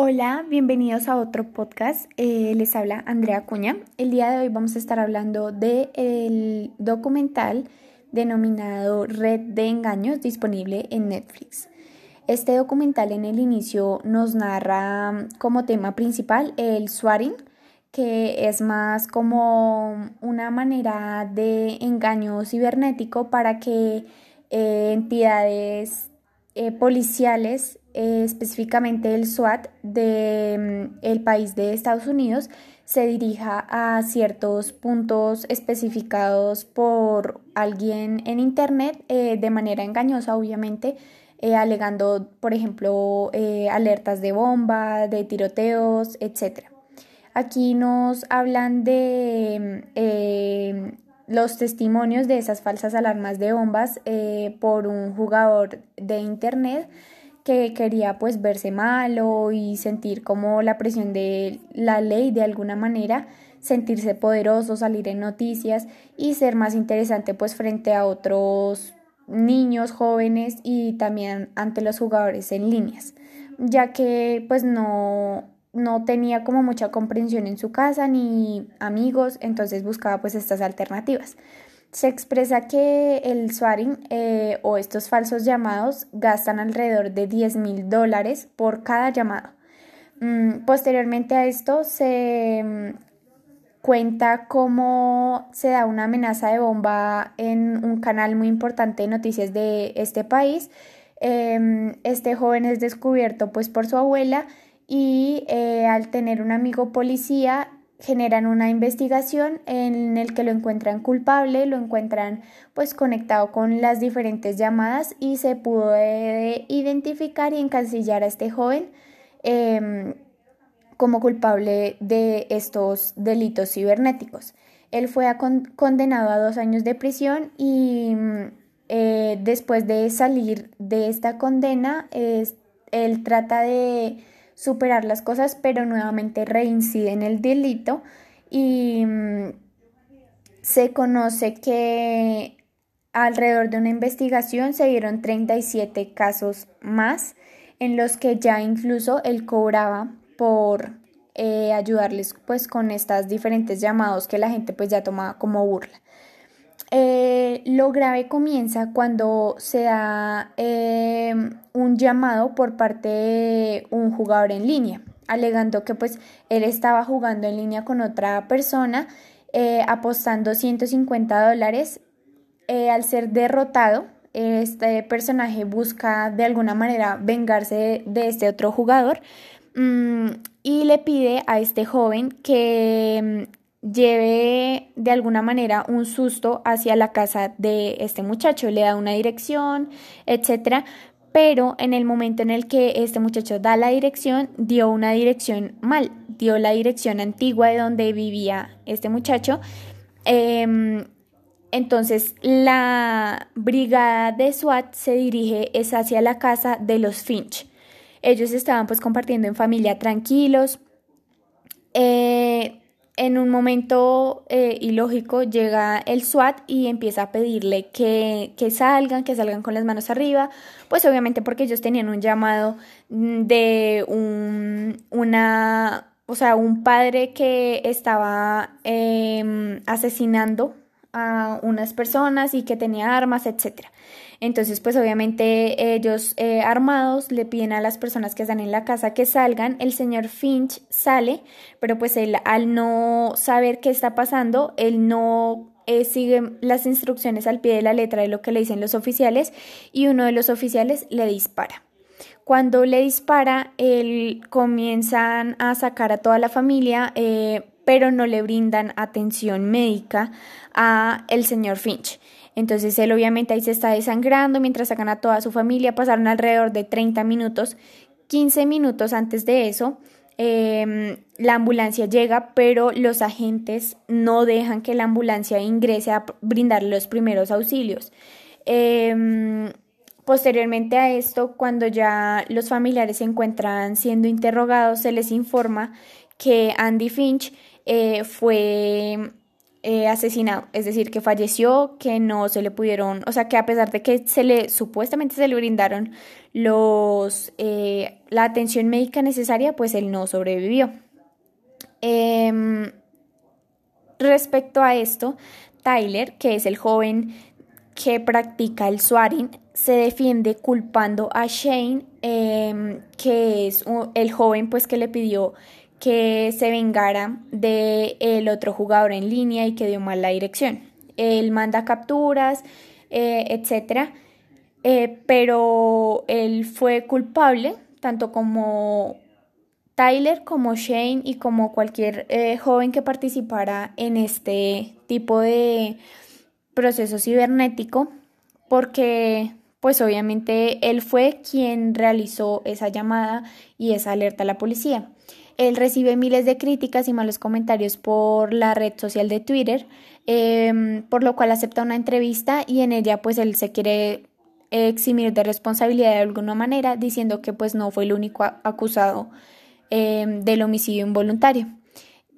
Hola, bienvenidos a otro podcast. Eh, les habla Andrea Cuña. El día de hoy vamos a estar hablando del documental denominado Red de Engaños disponible en Netflix. Este documental en el inicio nos narra como tema principal el swatting, que es más como una manera de engaño cibernético para que eh, entidades eh, policiales eh, específicamente el SWAT del mm, el país de Estados Unidos se dirija a ciertos puntos especificados por alguien en Internet eh, de manera engañosa, obviamente, eh, alegando, por ejemplo, alertas de bomba, de tiroteos, etc. Aquí nos hablan de mm, los testimonios de esas falsas alarmas de bombas por un jugador de Internet que quería pues verse malo y sentir como la presión de la ley de alguna manera, sentirse poderoso, salir en noticias y ser más interesante pues frente a otros niños, jóvenes y también ante los jugadores en líneas, ya que pues no no tenía como mucha comprensión en su casa ni amigos, entonces buscaba pues estas alternativas. Se expresa que el swatting eh, o estos falsos llamados gastan alrededor de 10 mil dólares por cada llamado. Mm, posteriormente a esto se mm, cuenta cómo se da una amenaza de bomba en un canal muy importante de noticias de este país. Em, este joven es descubierto pues por su abuela y eh, al tener un amigo policía generan una investigación en el que lo encuentran culpable, lo encuentran pues conectado con las diferentes llamadas y se pudo identificar y encasillar a este joven em, como culpable de estos delitos cibernéticos. Él fue condenado a dos años de prisión y eh, después de salir de esta condena, él trata de superar las cosas, pero nuevamente reincide en el delito y mm, se conoce que alrededor de una investigación se dieron 37 casos más en los que ya incluso él cobraba por eh, ayudarles pues con estas diferentes llamados que la gente pues ya tomaba como burla. Eh, lo grave comienza cuando se da eh, un llamado por parte de un jugador en línea, alegando que pues él estaba jugando en línea con otra persona, eh, apostando 150 dólares. al ser derrotado, este personaje busca de alguna manera vengarse de, este otro jugador mm, y le pide a este joven que lleve de alguna manera un susto hacia la casa de este muchacho, le da una dirección, etcétera, pero en el momento en el que este muchacho da la dirección, dio una dirección mal, dio la dirección antigua de donde vivía este muchacho. Em, entonces la brigada de SWAT se dirige es hacia la casa de los Finch. Ellos estaban pues compartiendo en familia tranquilos. Eh, en un momento eh, ilógico llega el SWAT y empieza a pedirle que, que, salgan, que salgan con las manos arriba, pues obviamente porque ellos tenían un llamado de un, una, o sea, un padre que estaba em, asesinando a unas personas y que tenía armas, etcétera. Entonces, pues obviamente ellos eh, armados le piden a las personas que están en la casa que salgan. El señor Finch sale, pero pues él al no saber qué está pasando, él no eh, sigue las instrucciones al pie de la letra de lo que le dicen los oficiales y uno de los oficiales le dispara. Cuando le dispara, él comienzan a sacar a toda la familia, eh, pero no le brindan atención médica a el señor Finch. Entonces él obviamente ahí se está desangrando mientras sacan a toda su familia. Pasaron alrededor de 30 minutos. 15 minutos antes de eso, em, la ambulancia llega, pero los agentes no dejan que la ambulancia ingrese a brindar los primeros auxilios. Em, posteriormente a esto, cuando ya los familiares se encuentran siendo interrogados, se les informa que Andy Finch eh, fue eh, asesinado, es decir, que falleció, que no se le pudieron, o sea, que a pesar de que se le supuestamente se le brindaron los eh, la atención médica necesaria, pues él no sobrevivió. Em, respecto a esto, Tyler, que es el joven que practica el swaring, se defiende culpando a Shane, em, que es el joven pues que le pidió que se vengara de el otro jugador en línea y que dio mal la dirección. Él manda capturas, eh, etcétera, eh, pero él fue culpable tanto como Tyler como Shane y como cualquier eh, joven que participara en este tipo de proceso cibernético porque pues obviamente él fue quien realizó esa llamada y esa alerta a la policía. Él recibe miles de críticas y malos comentarios por la red social de Twitter, em, por lo cual acepta una entrevista y en ella pues él se quiere eximir de responsabilidad de alguna manera, diciendo que pues no fue el único acusado em, del homicidio involuntario.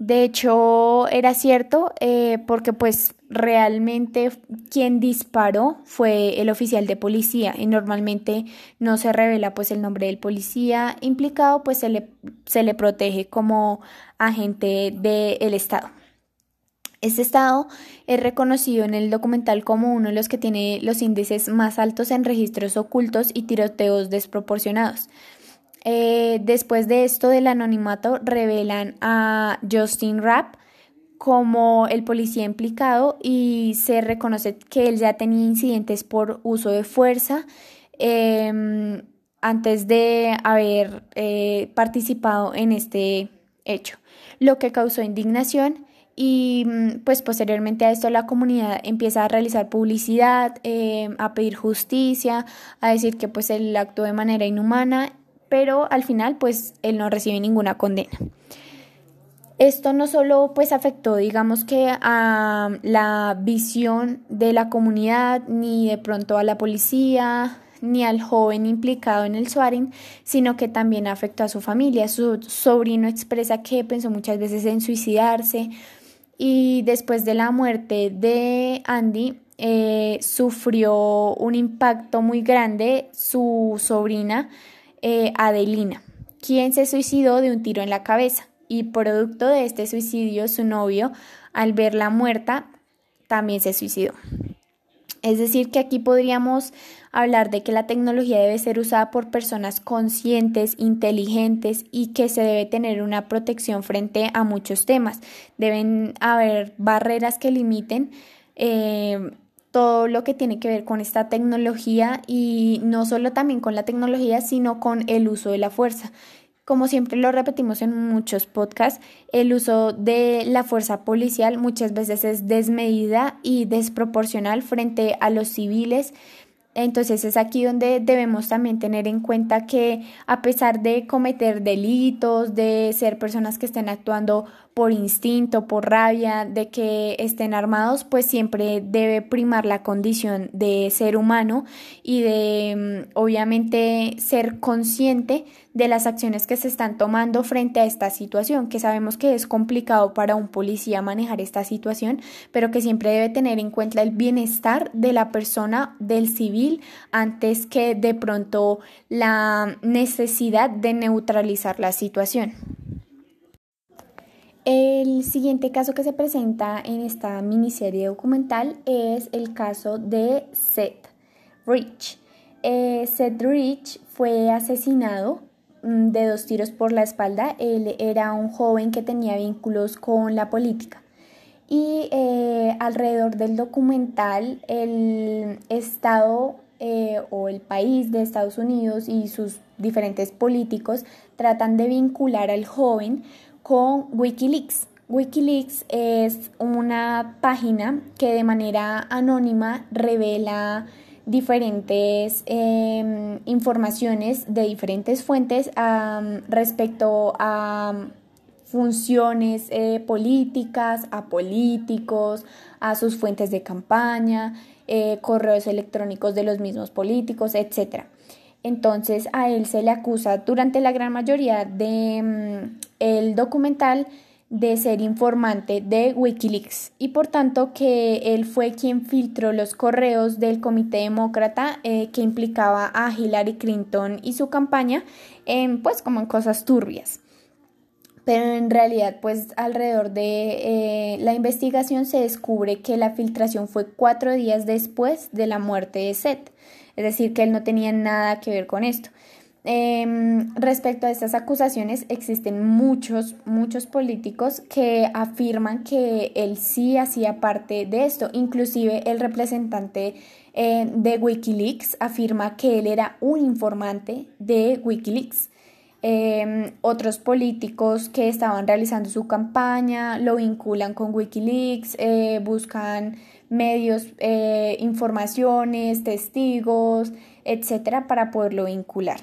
De hecho, era cierto eh, porque pues realmente quien disparó fue el oficial de policía y normalmente no se revela pues el nombre del policía implicado, pues se le, se le protege como agente del Estado. Este estado es reconocido en el documental como uno de los que tiene los índices más altos en registros ocultos y tiroteos desproporcionados. Eh, después de esto del anonimato revelan a Justin Rapp como el policía implicado y se reconoce que él ya tenía incidentes por uso de fuerza em, antes de haber eh, participado en este hecho, lo que causó indignación y mm, pues posteriormente a esto la comunidad empieza a realizar publicidad, em, a pedir justicia, a decir que pues él actuó de manera inhumana pero al final pues él no recibe ninguna condena. Esto no solo pues afectó digamos que a la visión de la comunidad ni de pronto a la policía ni al joven implicado en el swaring, sino que también afectó a su familia. Su sobrino expresa que pensó muchas veces en suicidarse y después de la muerte de Andy eh, sufrió un impacto muy grande su sobrina eh, Adelina, quien se suicidó de un tiro en la cabeza y producto de este suicidio su novio, al verla muerta, también se suicidó. Es decir, que aquí podríamos hablar de que la tecnología debe ser usada por personas conscientes, inteligentes y que se debe tener una protección frente a muchos temas. Deben haber barreras que limiten eh, todo lo que tiene que ver con esta tecnología y no solo también con la tecnología, sino con el uso de la fuerza. Como siempre lo repetimos en muchos podcasts, el uso de la fuerza policial muchas veces es desmedida y desproporcional frente a los civiles. Entonces es aquí donde debemos también tener en cuenta que a pesar de cometer delitos, de ser personas que estén actuando por instinto, por rabia, de que estén armados, pues siempre debe primar la condición de ser humano y de mm, obviamente ser consciente de las acciones que se están tomando frente a esta situación, que sabemos que es complicado para un policía manejar esta situación, pero que siempre debe tener en cuenta el bienestar de la persona, del civil, antes que de pronto la necesidad de neutralizar la situación. El siguiente caso que se presenta en esta miniserie documental es el caso de Seth Rich. Eh, Seth Rich fue asesinado mm, de dos tiros por la espalda. Él era un joven que tenía vínculos con la política. Y eh, alrededor del documental, el Estado eh, o el país de Estados Unidos y sus diferentes políticos tratan de vincular al joven con Wikileaks. Wikileaks es una página que de manera anónima revela diferentes em, informaciones de diferentes fuentes respecto a funciones eh, políticas, a políticos, a sus fuentes de campaña, eh, correos electrónicos de los mismos políticos, etc. Entonces a él se le acusa durante la gran mayoría de mm, el documental de ser informante de Wikileaks y por tanto que él fue quien filtró los correos del Comité Demócrata eh, que implicaba a Hillary Clinton y su campaña en pues como en cosas turbias. Pero en realidad pues alrededor de eh, la investigación se descubre que la filtración fue cuatro días después de la muerte de Seth, es decir que él no tenía nada que ver con esto. Em, respecto a estas acusaciones, existen muchos, muchos políticos que afirman que él sí hacía parte de esto. Inclusive el representante eh, de Wikileaks afirma que él era un informante de Wikileaks. Em, otros políticos que estaban realizando su campaña lo vinculan con Wikileaks, eh, buscan medios, eh, informaciones, testigos, etcétera, para poderlo vincular.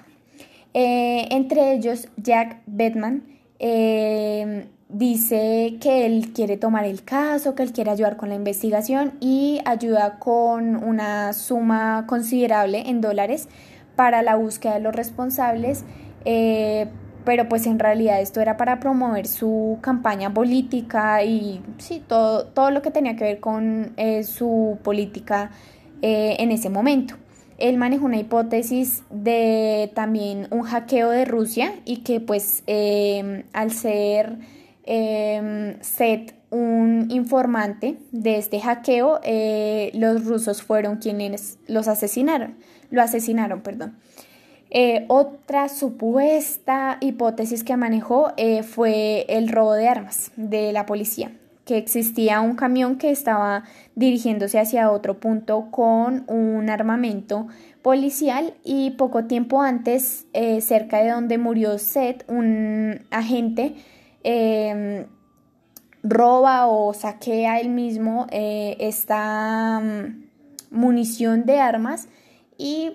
Eh, entre ellos, Jack Bedman eh, dice que él quiere tomar el caso, que él quiere ayudar con la investigación y ayuda con una suma considerable en dólares para la búsqueda de los responsables. Eh, pero pues en realidad esto era para promover su campaña política y sí, todo, todo lo que tenía que ver con su política en ese momento él manejó una hipótesis de también un hackeo de Rusia y que pues em, al ser eh, un informante de este hackeo, eh, los rusos fueron quienes los asesinaron, lo asesinaron, perdón. Eh, otra supuesta hipótesis que manejó eh, fue el robo de armas de la policía que existía un camión que estaba dirigiéndose hacia otro punto con un armamento policial y poco tiempo antes, eh, cerca de donde murió Seth, un agente em, roba o saquea él mismo eh, esta mm, munición de armas y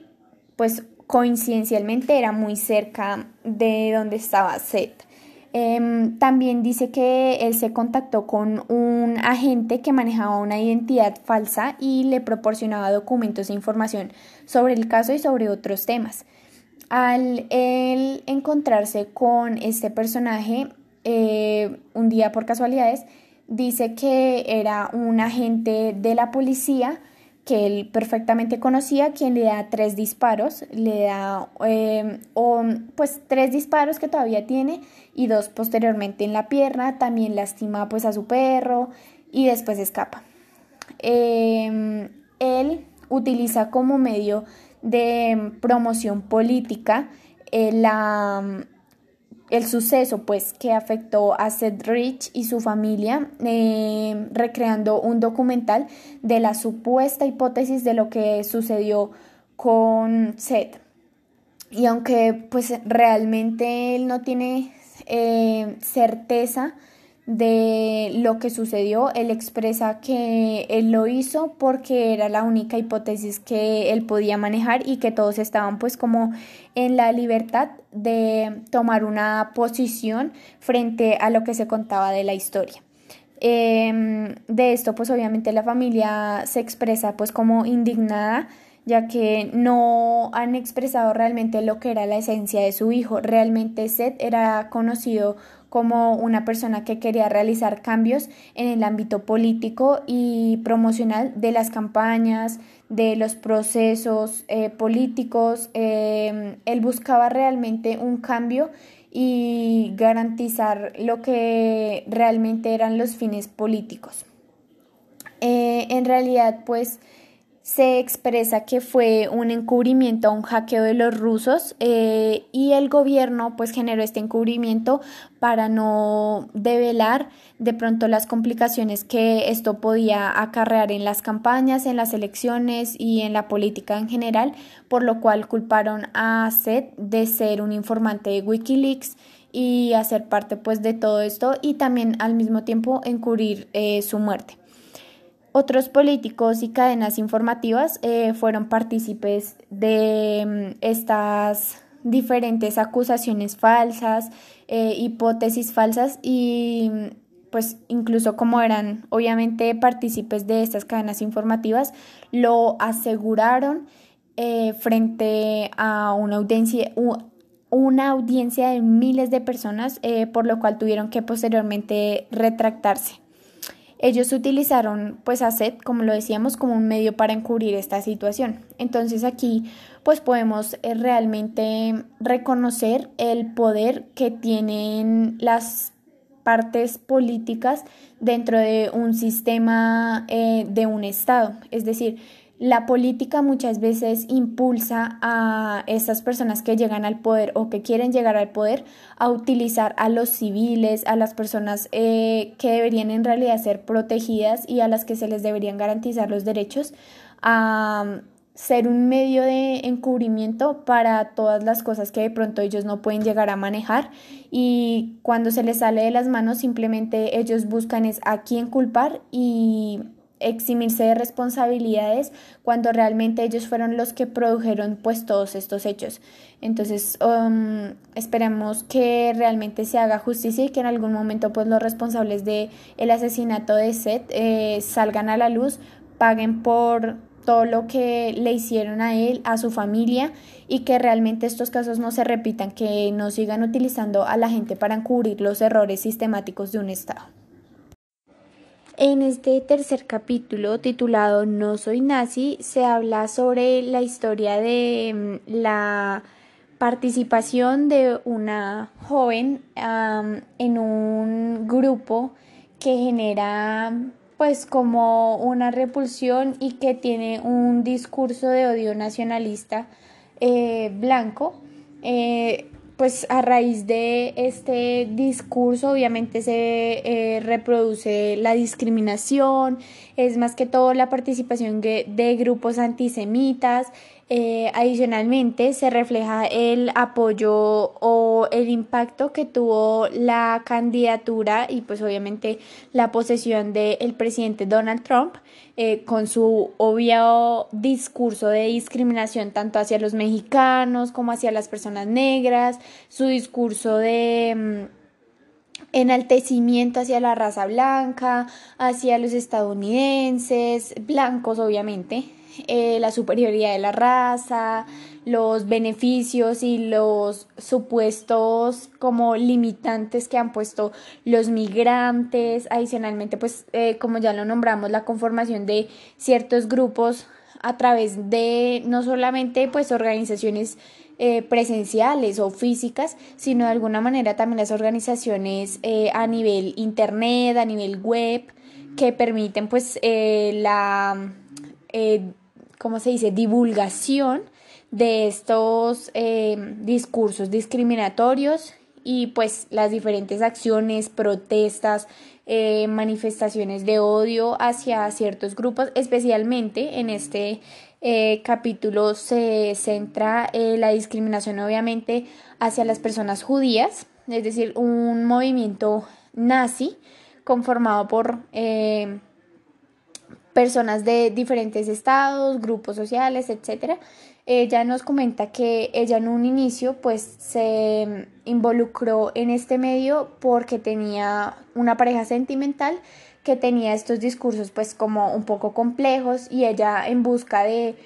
pues coincidencialmente era muy cerca de donde estaba Seth. Em, también dice que él se contactó con un agente que manejaba una identidad falsa y le proporcionaba documentos e información sobre el caso y sobre otros temas. Al él encontrarse con este personaje eh, un día por casualidades, dice que era un agente de la policía que él perfectamente conocía, quien le da tres disparos, le da em, pues tres disparos que todavía tiene y dos posteriormente en la pierna, también lastima pues a su perro y después escapa. Em, él utiliza como medio de promoción política eh, la el suceso pues que afectó a Seth Rich y su familia eh, recreando un documental de la supuesta hipótesis de lo que sucedió con Seth. Y aunque pues realmente él no tiene eh, certeza de lo que sucedió. Él expresa que él lo hizo porque era la única hipótesis que él podía manejar y que todos estaban pues como en la libertad de tomar una posición frente a lo que se contaba de la historia. Em, de esto pues obviamente la familia se expresa pues como indignada ya que no han expresado realmente lo que era la esencia de su hijo. Realmente Seth era conocido como una persona que quería realizar cambios en el ámbito político y promocional de las campañas, de los procesos eh, políticos. Em, él buscaba realmente un cambio y garantizar lo que realmente eran los fines políticos. Eh, en realidad, pues, se expresa que fue un encubrimiento un hackeo de los rusos eh, y el gobierno pues generó este encubrimiento para no develar de pronto las complicaciones que esto podía acarrear en las campañas, en las elecciones y en la política en general, por lo cual culparon a Seth de ser un informante de Wikileaks y hacer parte pues de todo esto y también al mismo tiempo encubrir eh, su muerte. Otros políticos y cadenas informativas eh, fueron partícipes de mm, estas diferentes acusaciones falsas, eh, hipótesis falsas y mm, pues incluso como eran obviamente partícipes de estas cadenas informativas, lo aseguraron eh, frente a una audiencia, una audiencia de miles de personas, eh, por lo cual tuvieron que posteriormente retractarse. Ellos utilizaron pues a como lo decíamos, como un medio para encubrir esta situación. Entonces aquí pues podemos eh, realmente reconocer el poder que tienen las partes políticas dentro de un sistema eh, de un Estado. Es decir, la política muchas veces impulsa a estas personas que llegan al poder o que quieren llegar al poder a utilizar a los civiles, a las personas eh, que deberían en realidad ser protegidas y a las que se les deberían garantizar los derechos a ser un medio de encubrimiento para todas las cosas que de pronto ellos no pueden llegar a manejar. Y cuando se les sale de las manos simplemente ellos buscan es a quién culpar y eximirse de responsabilidades cuando realmente ellos fueron los que produjeron pues todos estos hechos. Entonces um, esperemos que realmente se haga justicia y que en algún momento pues los responsables de el asesinato de Seth eh, salgan a la luz, paguen por todo lo que le hicieron a él, a su familia y que realmente estos casos no se repitan, que no sigan utilizando a la gente para encubrir los errores sistemáticos de un Estado. En este tercer capítulo titulado No soy nazi se habla sobre la historia de mm, la participación de una joven en un grupo que genera pues como una repulsión y que tiene un discurso de odio nacionalista eh, blanco. Eh, pues a raíz de este discurso obviamente se eh, reproduce la discriminación, es más que todo la participación de, de grupos antisemitas, eh, adicionalmente, se refleja el apoyo o el impacto que tuvo la candidatura y pues obviamente la posesión del presidente Donald Trump eh, con su obvio discurso de discriminación tanto hacia los mexicanos como hacia las personas negras, su discurso de mm, enaltecimiento hacia la raza blanca, hacia los estadounidenses, blancos obviamente, eh, la superioridad de la raza, los beneficios y los supuestos como limitantes que han puesto los migrantes, adicionalmente pues eh, como ya lo nombramos la conformación de ciertos grupos a través de no solamente pues organizaciones eh, presenciales o físicas, sino de alguna manera también las organizaciones a nivel internet, a nivel web, que permiten pues la ¿cómo se dice?, divulgación de estos eh, discursos discriminatorios y pues las diferentes acciones, protestas, eh, manifestaciones de odio hacia ciertos grupos, especialmente en este eh, capítulo se centra la discriminación obviamente hacia las personas judías, es decir, un movimiento nazi conformado por personas de diferentes estados, grupos sociales, etc. Ella nos comenta que ella en un inicio pues se involucró en este medio porque tenía una pareja sentimental que tenía estos discursos pues como un poco complejos y ella en busca de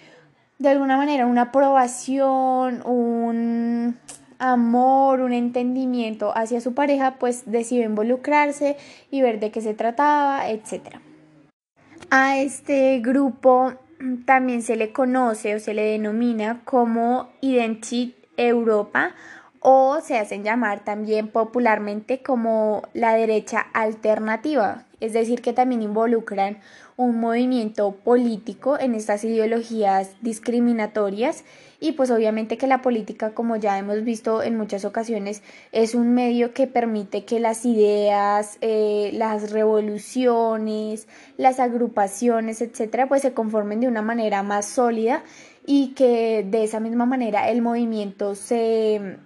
de alguna manera una aprobación, un amor, un entendimiento hacia su pareja, pues decidió involucrarse y ver de qué se trataba, etcétera. A este grupo también se le conoce o se le denomina como Identity Europa o se hacen llamar también popularmente como la derecha alternativa, es decir, que también involucran un movimiento político en estas ideologías discriminatorias y pues obviamente que la política, como ya hemos visto en muchas ocasiones, es un medio que permite que las ideas, eh, las revoluciones, las agrupaciones, etcétera, pues se conformen de una manera más sólida y que de esa misma manera el movimiento se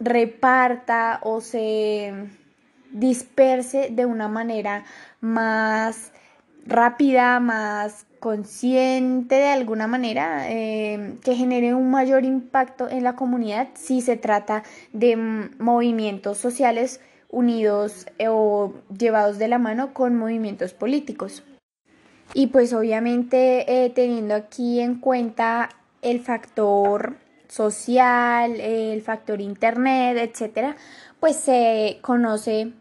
reparta o se disperse de una manera más rápida, más consciente de alguna manera, eh, que genere un mayor impacto en la comunidad si se trata de movimientos sociales unidos eh, o llevados de la mano con movimientos políticos. Y pues obviamente eh, teniendo aquí en cuenta el factor social, el factor internet, etcétera, pues se conoce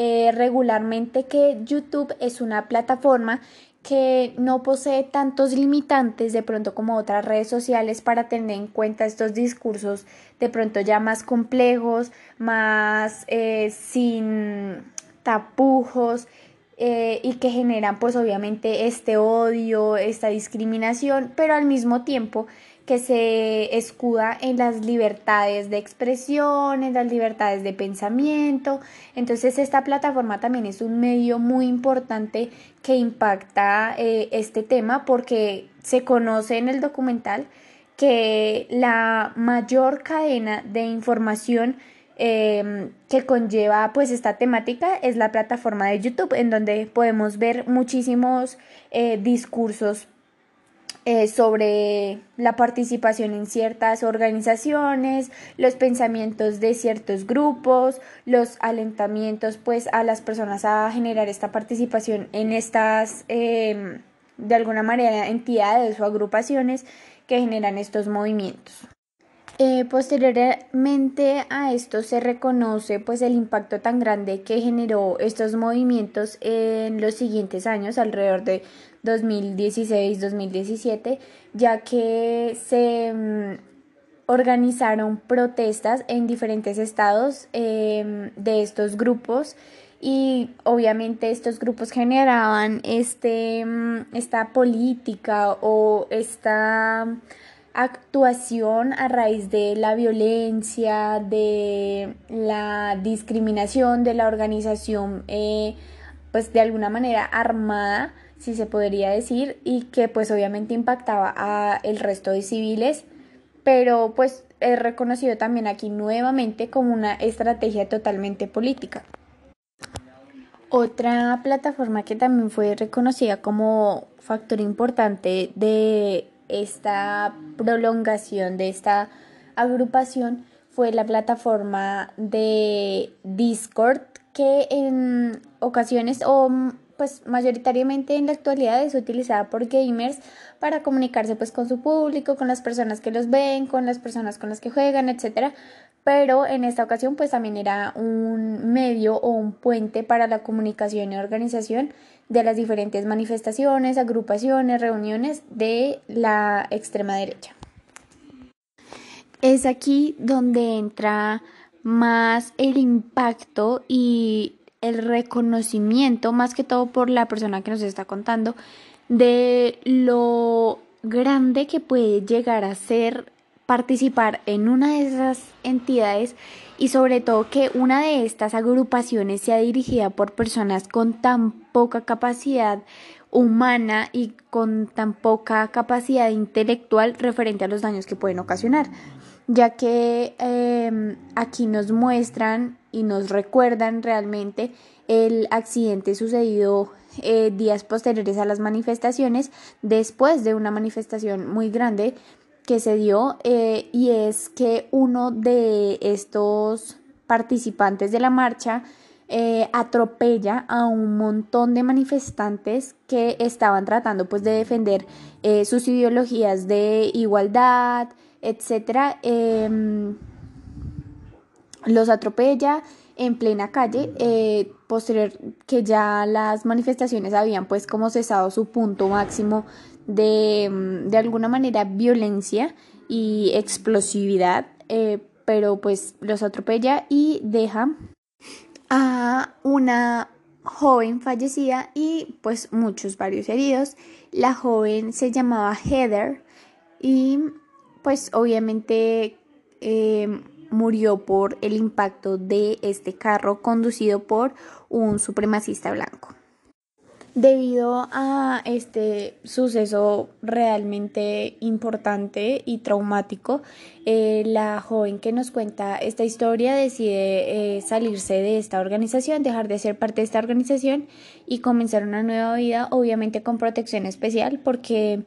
eh, regularmente que YouTube es una plataforma que no posee tantos limitantes de pronto como otras redes sociales para tener en cuenta estos discursos de pronto ya más complejos, más eh, sin tapujos eh, y que generan pues obviamente este odio, esta discriminación, pero al mismo tiempo que se escuda en las libertades de expresión, en las libertades de pensamiento. Entonces esta plataforma también es un medio muy importante que impacta eh, este tema porque se conoce en el documental que la mayor cadena de información em, que conlleva pues esta temática es la plataforma de YouTube en donde podemos ver muchísimos eh, discursos eh, sobre la participación en ciertas organizaciones, los pensamientos de ciertos grupos, los alentamientos pues a las personas a generar esta participación en estas em, de alguna manera entidades o agrupaciones que generan estos movimientos. Eh, posteriormente a esto se reconoce pues el impacto tan grande que generó estos movimientos en los siguientes años, alrededor de 2016-2017, ya que se mm, organizaron protestas en diferentes estados em, de estos grupos. Y obviamente estos grupos generaban este, mm, esta política o esta actuación a raíz de la violencia, de la discriminación, de la organización, eh, pues de alguna manera armada si se podría decir, y que pues obviamente impactaba a el resto de civiles, pero pues es reconocido también aquí nuevamente como una estrategia totalmente política. Otra plataforma que también fue reconocida como factor importante de esta prolongación de esta agrupación fue la plataforma de Discord que en ocasiones o pues mayoritariamente en la actualidad es utilizada por gamers para comunicarse pues con su público, con las personas que los ven, con las personas con las que juegan, etcétera. Pero en esta ocasión pues también era un medio o un puente para la comunicación y organización de las diferentes manifestaciones, agrupaciones, reuniones de la extrema derecha. Es aquí donde entra más el impacto y el reconocimiento, más que todo por la persona que nos está contando, de lo grande que puede llegar a ser participar en una de esas entidades y sobre todo que una de estas agrupaciones sea dirigida por personas con tan poca capacidad humana y con tan poca capacidad intelectual referente a los daños que pueden ocasionar, ya que em, aquí nos muestran y nos recuerdan realmente el accidente sucedido eh, días posteriores a las manifestaciones, después de una manifestación muy grande que se dio, eh, y es que uno de estos participantes de la marcha eh, atropella a un montón de manifestantes que estaban tratando pues de defender sus ideologías de igualdad, etcétera em, los atropella en plena calle, eh, posterior que ya las manifestaciones habían pues como cesado su punto máximo de, mm, de alguna manera violencia y explosividad, eh, pero pues los atropella y deja a una joven fallecida y pues muchos varios heridos. La joven se llamaba Heather y pues obviamente eh, murió por el impacto de este carro conducido por un supremacista blanco. Debido a este suceso realmente importante y traumático, eh, la joven que nos cuenta esta historia decide eh, salirse de esta organización, dejar de ser parte de esta organización y comenzar una nueva vida, obviamente con protección especial, porque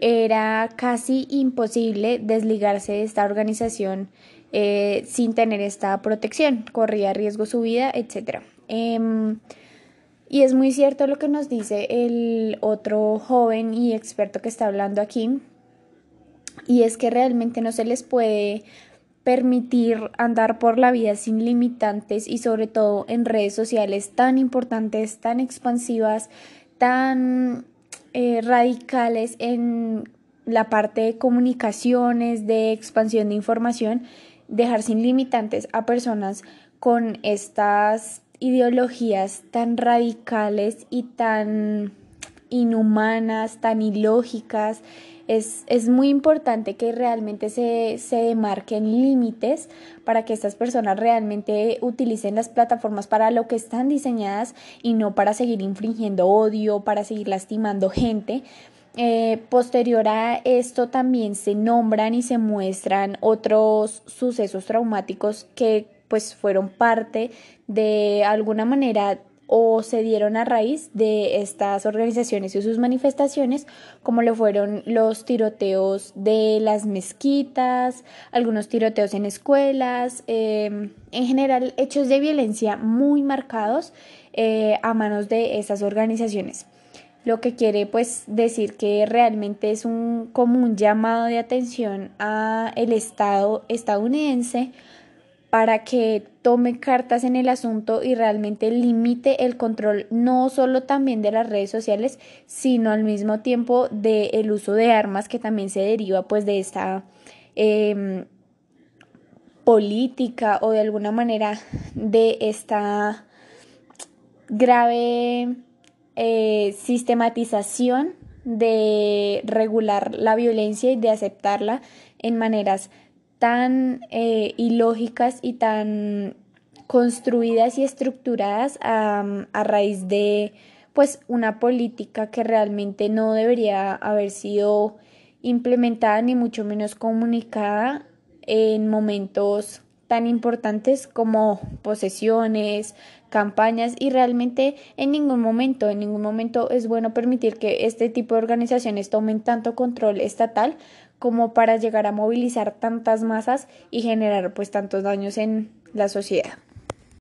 era casi imposible desligarse de esta organización eh, sin tener esta protección, corría riesgo su vida, etc. Em, y es muy cierto lo que nos dice el otro joven y experto que está hablando aquí, y es que realmente no se les puede permitir andar por la vida sin limitantes y sobre todo en redes sociales tan importantes, tan expansivas, tan eh, radicales en la parte de comunicaciones, de expansión de información, dejar sin limitantes a personas con estas ideologías tan radicales y tan inhumanas, tan ilógicas. Es, es muy importante que realmente se, se demarquen límites para que estas personas realmente utilicen las plataformas para lo que están diseñadas y no para seguir infringiendo odio, para seguir lastimando gente. Eh, posterior a esto también se nombran y se muestran otros sucesos traumáticos que pues fueron parte de alguna manera o se dieron a raíz de estas organizaciones y sus manifestaciones, como lo fueron los tiroteos de las mezquitas, algunos tiroteos en escuelas, em, en general hechos de violencia muy marcados eh, a manos de estas organizaciones. Lo que quiere pues decir que realmente es un como un llamado de atención a el Estado estadounidense para que tome cartas en el asunto y realmente limite el control no solo también de las redes sociales, sino al mismo tiempo del uso de armas que también se deriva pues de esta em, política o de alguna manera de esta grave eh, sistematización de regular la violencia y de aceptarla en maneras tan eh, ilógicas y tan construidas y estructuradas a, a raíz de pues una política que realmente no debería haber sido implementada ni mucho menos comunicada en momentos tan importantes como posesiones, campañas y realmente en ningún momento, en ningún momento es bueno permitir que este tipo de organizaciones tomen tanto control estatal como para llegar a movilizar tantas masas y generar pues tantos daños en la sociedad.